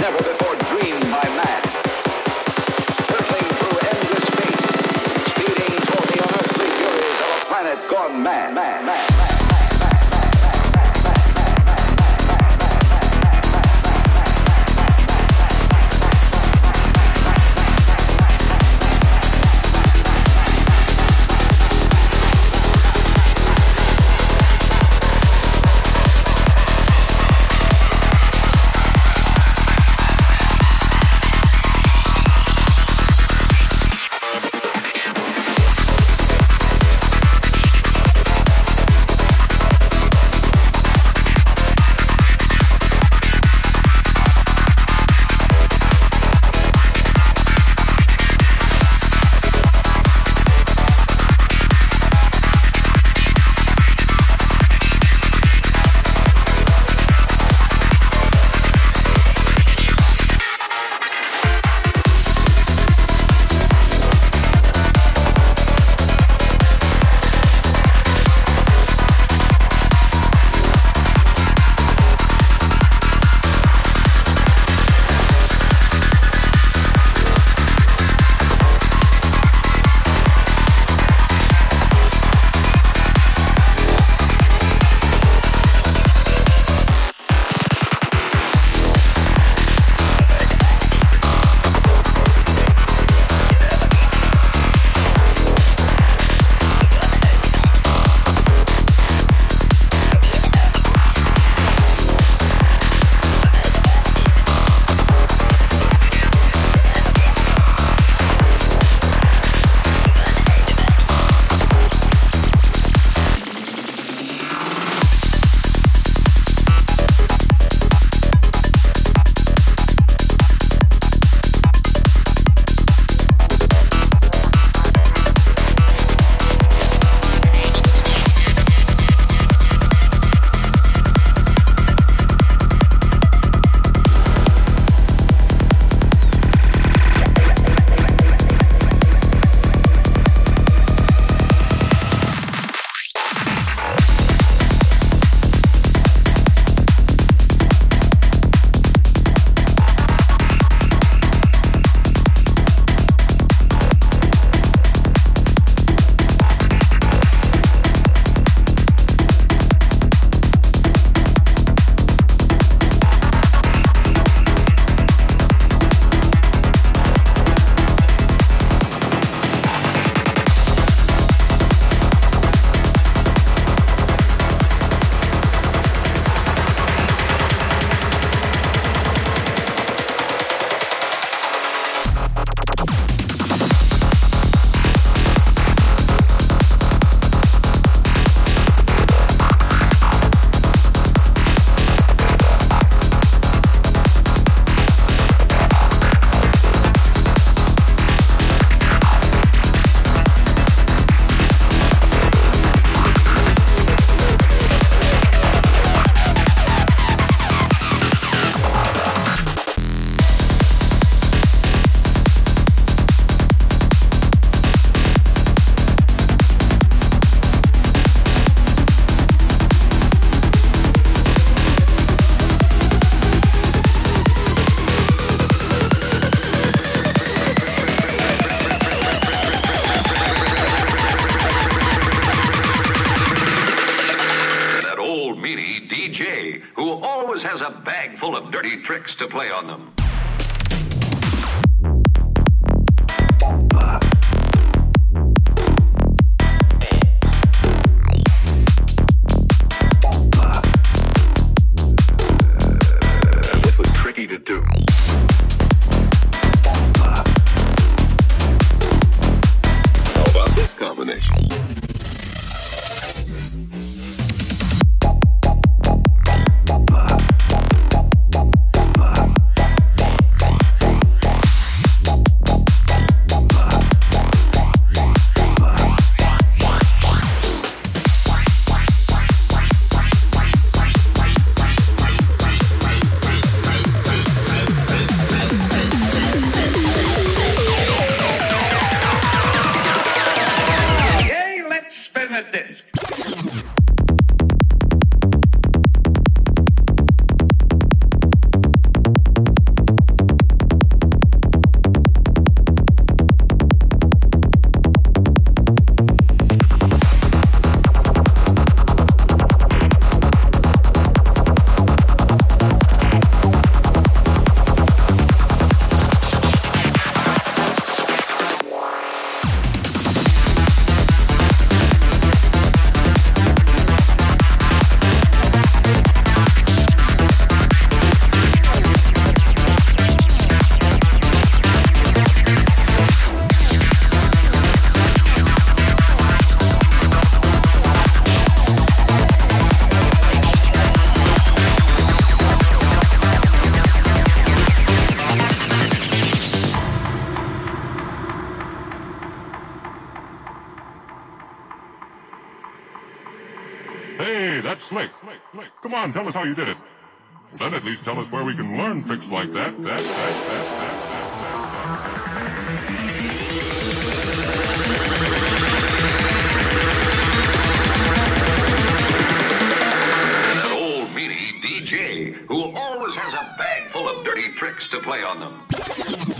never before Hey, that's slick. Come on, tell us how you did it. Then at least tell us where we can learn tricks like that. That, that, that, that, that, who always has a bag full of dirty tricks to play on them.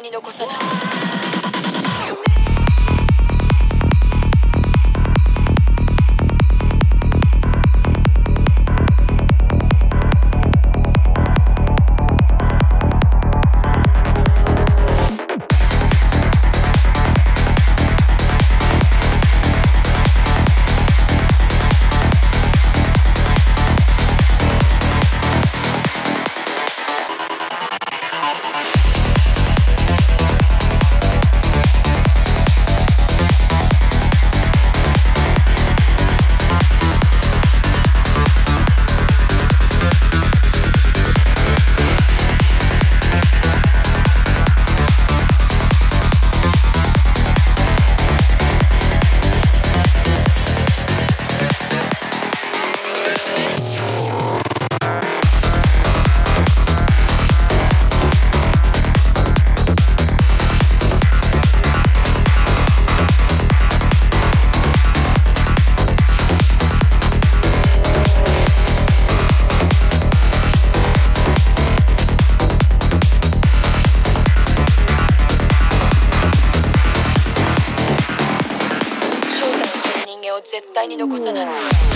に残さない。絶対に残さない。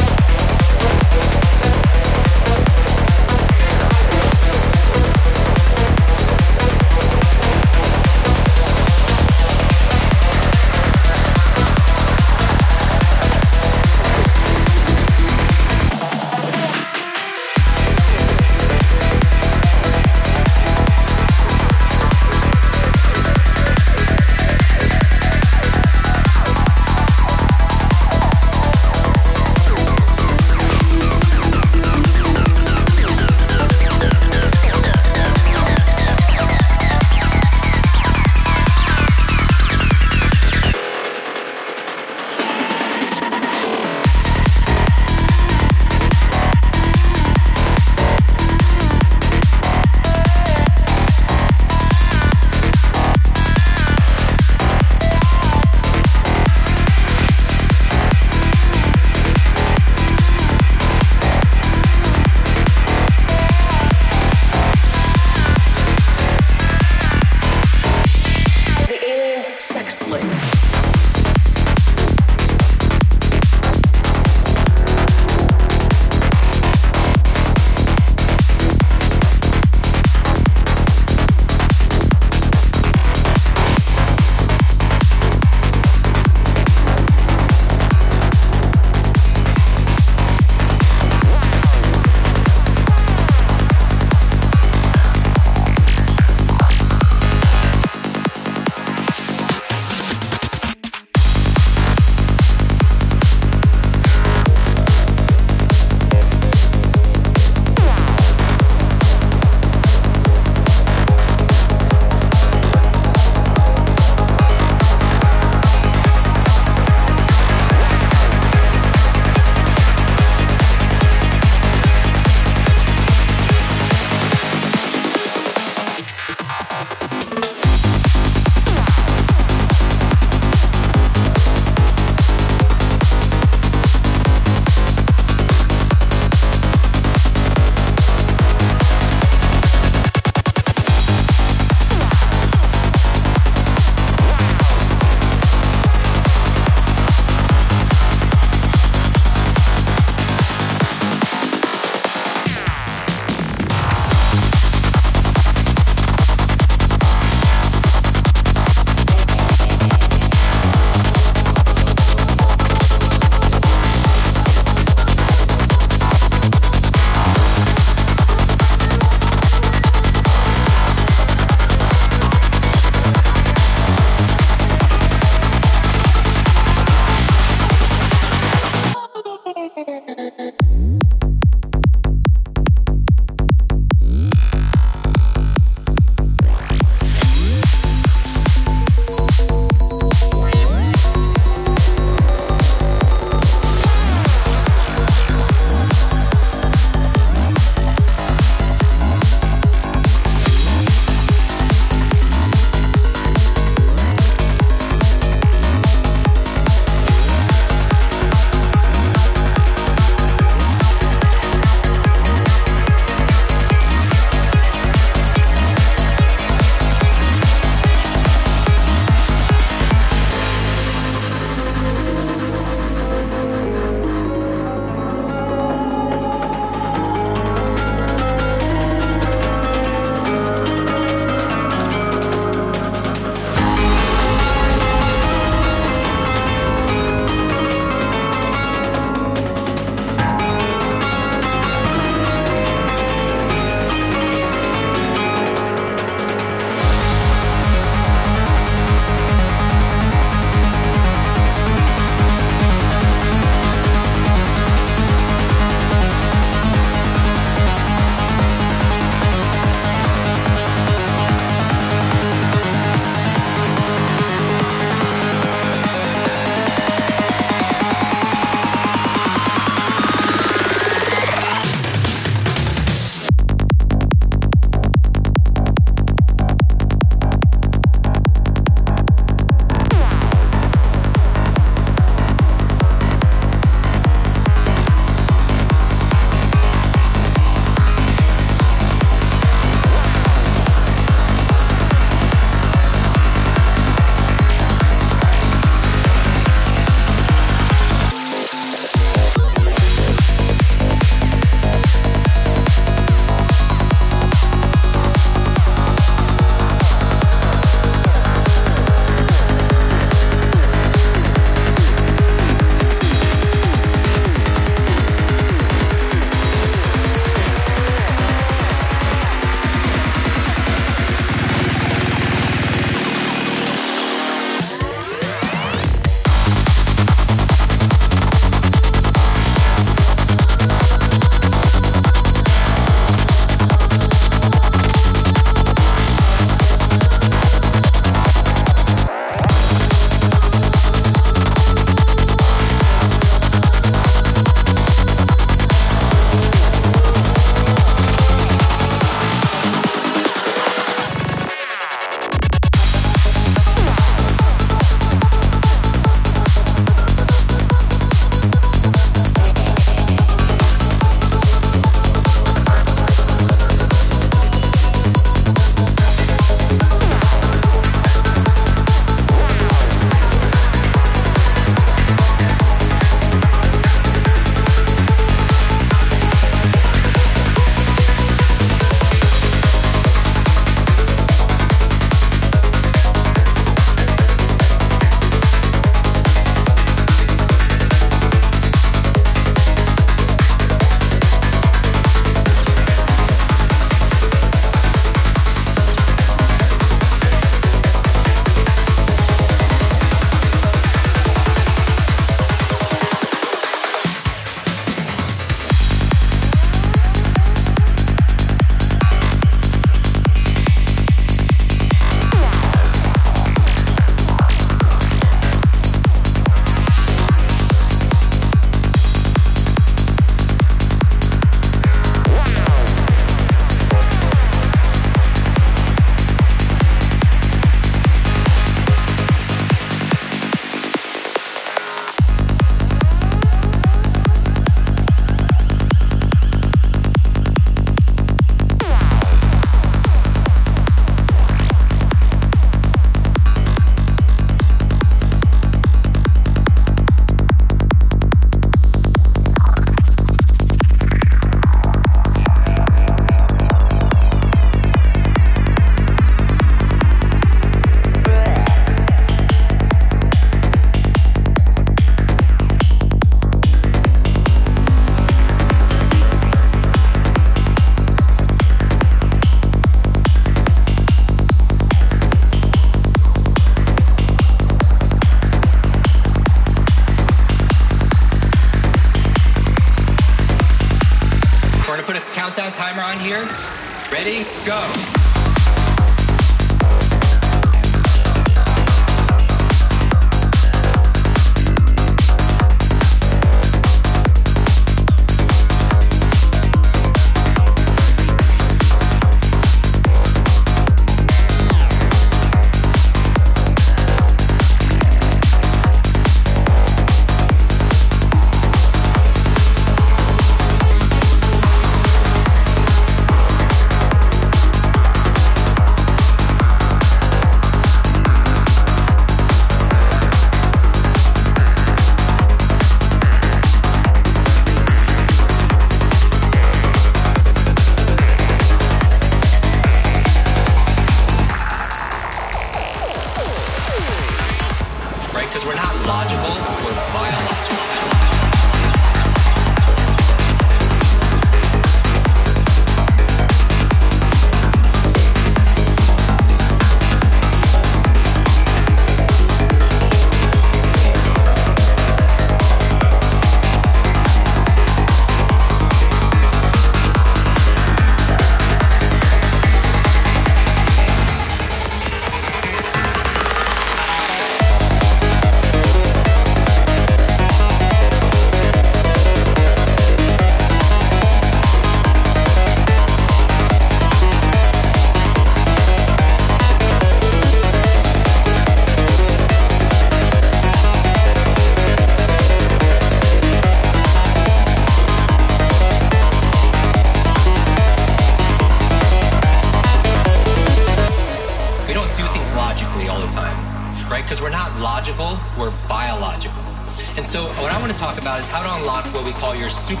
We